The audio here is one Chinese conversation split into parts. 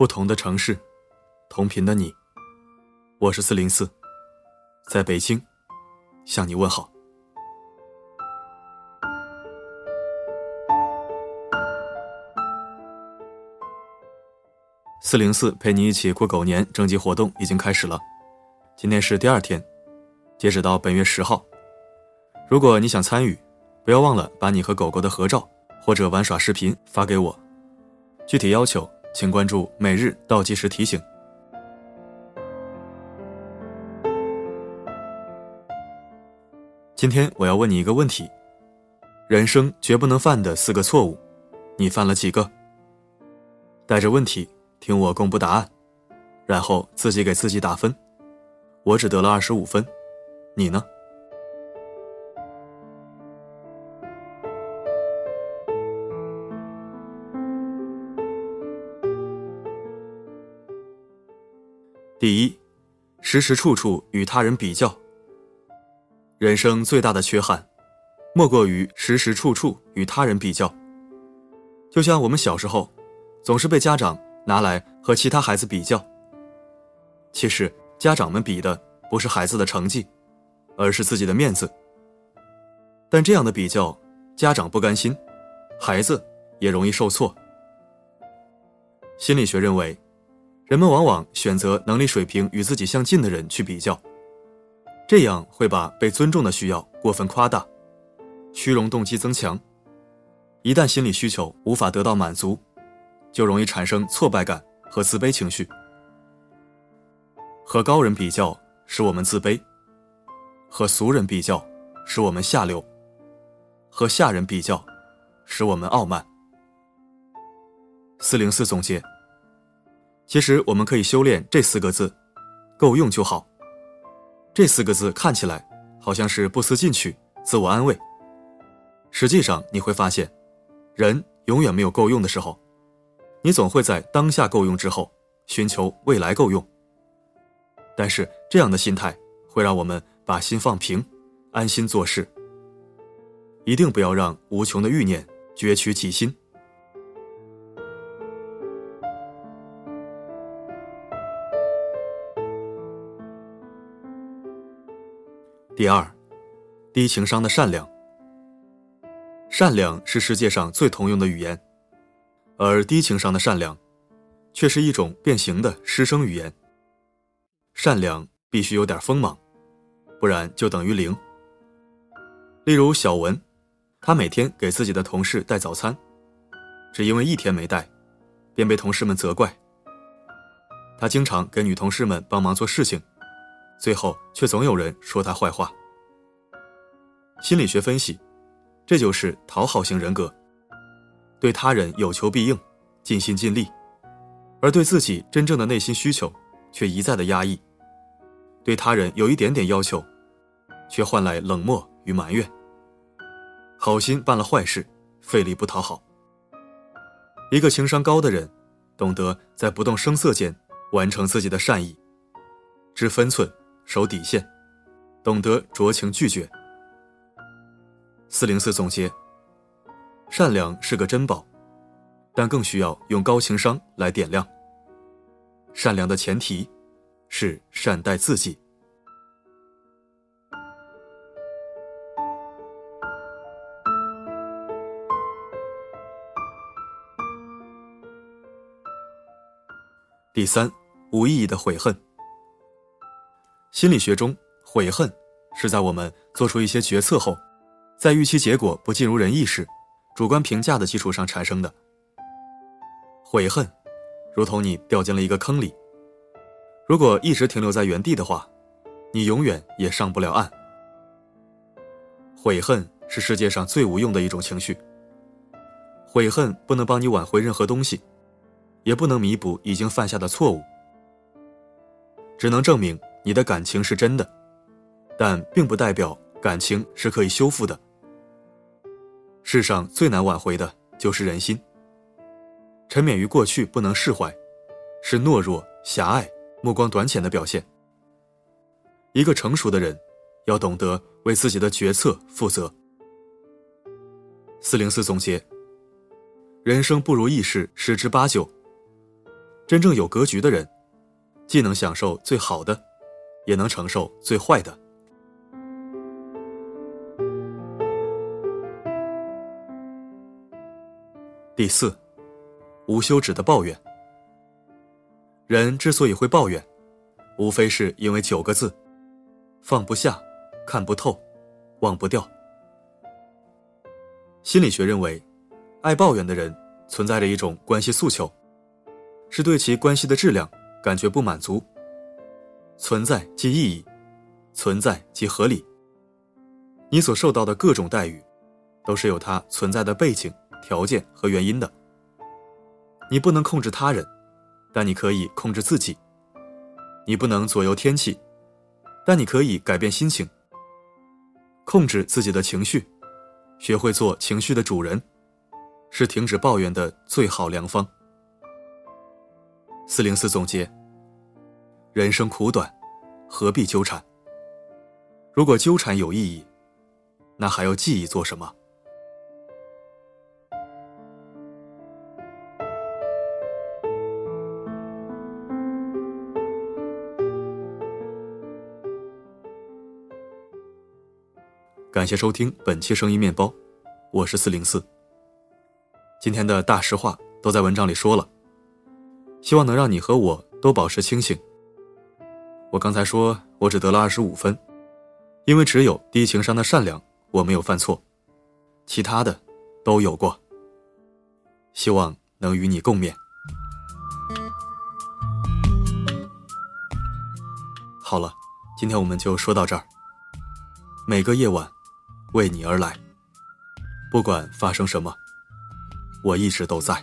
不同的城市，同频的你，我是四零四，在北京向你问好。四零四陪你一起过狗年征集活动已经开始了，今天是第二天，截止到本月十号。如果你想参与，不要忘了把你和狗狗的合照或者玩耍视频发给我。具体要求，请关注每日倒计时提醒。今天我要问你一个问题：人生绝不能犯的四个错误，你犯了几个？带着问题听我公布答案，然后自己给自己打分。我只得了二十五分，你呢？第一，时时处处与他人比较。人生最大的缺憾，莫过于时时处处与他人比较。就像我们小时候，总是被家长拿来和其他孩子比较。其实家长们比的不是孩子的成绩，而是自己的面子。但这样的比较，家长不甘心，孩子也容易受挫。心理学认为。人们往往选择能力水平与自己相近的人去比较，这样会把被尊重的需要过分夸大，虚荣动机增强。一旦心理需求无法得到满足，就容易产生挫败感和自卑情绪。和高人比较使我们自卑，和俗人比较使我们下流，和下人比较使我们傲慢。四零四总结。其实我们可以修炼这四个字，够用就好。这四个字看起来好像是不思进取、自我安慰，实际上你会发现，人永远没有够用的时候，你总会在当下够用之后寻求未来够用。但是这样的心态会让我们把心放平，安心做事。一定不要让无穷的欲念攫取己心。第二，低情商的善良。善良是世界上最通用的语言，而低情商的善良，却是一种变形的师生语言。善良必须有点锋芒，不然就等于零。例如小文，他每天给自己的同事带早餐，只因为一天没带，便被同事们责怪。他经常给女同事们帮忙做事情。最后却总有人说他坏话。心理学分析，这就是讨好型人格，对他人有求必应，尽心尽力，而对自己真正的内心需求却一再的压抑。对他人有一点点要求，却换来冷漠与埋怨。好心办了坏事，费力不讨好。一个情商高的人，懂得在不动声色间完成自己的善意，知分寸。守底线，懂得酌情拒绝。四零四总结：善良是个珍宝，但更需要用高情商来点亮。善良的前提是善待自己。第三，无意义的悔恨。心理学中，悔恨是在我们做出一些决策后，在预期结果不尽如人意时，主观评价的基础上产生的。悔恨，如同你掉进了一个坑里，如果一直停留在原地的话，你永远也上不了岸。悔恨是世界上最无用的一种情绪。悔恨不能帮你挽回任何东西，也不能弥补已经犯下的错误，只能证明。你的感情是真的，但并不代表感情是可以修复的。世上最难挽回的就是人心。沉湎于过去不能释怀，是懦弱、狭隘、目光短浅的表现。一个成熟的人，要懂得为自己的决策负责。四零四总结：人生不如意事十之八九，真正有格局的人，既能享受最好的，也能承受最坏的。第四，无休止的抱怨。人之所以会抱怨，无非是因为九个字：放不下、看不透、忘不掉。心理学认为，爱抱怨的人存在着一种关系诉求，是对其关系的质量感觉不满足。存在即意义，存在即合理。你所受到的各种待遇，都是有它存在的背景。条件和原因的，你不能控制他人，但你可以控制自己；你不能左右天气，但你可以改变心情。控制自己的情绪，学会做情绪的主人，是停止抱怨的最好良方。四零四总结：人生苦短，何必纠缠？如果纠缠有意义，那还要记忆做什么？感谢收听本期声音面包，我是四零四。今天的大实话都在文章里说了，希望能让你和我都保持清醒。我刚才说我只得了二十五分，因为只有低情商的善良我没有犯错，其他的都有过。希望能与你共勉。好了，今天我们就说到这儿。每个夜晚。为你而来，不管发生什么，我一直都在。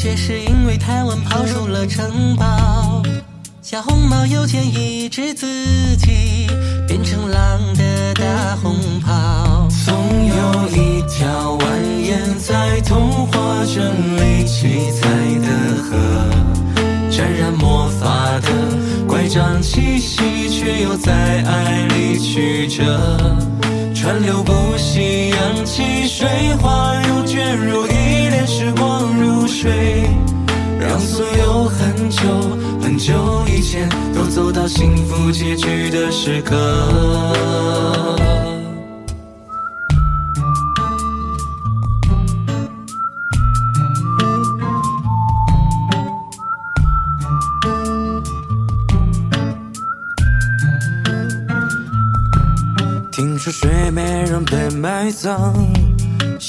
却是因为太晚跑出了城堡。小红帽有天抑制自己，变成狼的大红袍。总有一条蜿蜒在童话镇里七彩的河，沾染魔法的。乖张气息，却又在爱里曲折，川流不息，扬起水花又卷入一时光如水，让所有很久很久以前都走到幸福结局的时刻。听说睡美人被埋葬，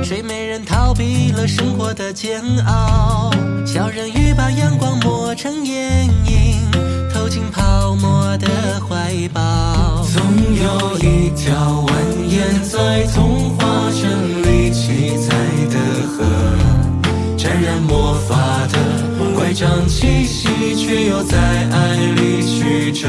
睡美人逃避了生活的煎熬，小人鱼把阳光磨成眼影，投进泡沫的怀抱。总有一条蜿蜒在童话镇里七彩的河，沾染魔法的乖张气息，却又在爱里曲折，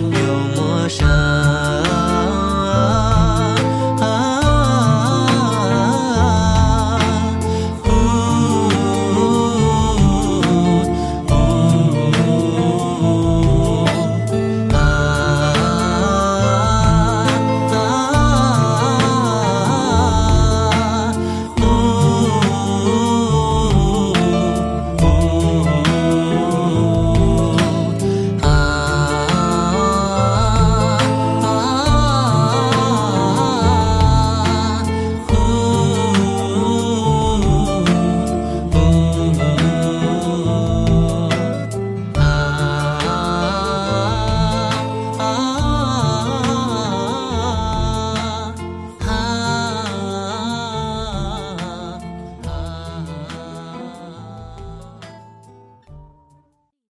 有陌生。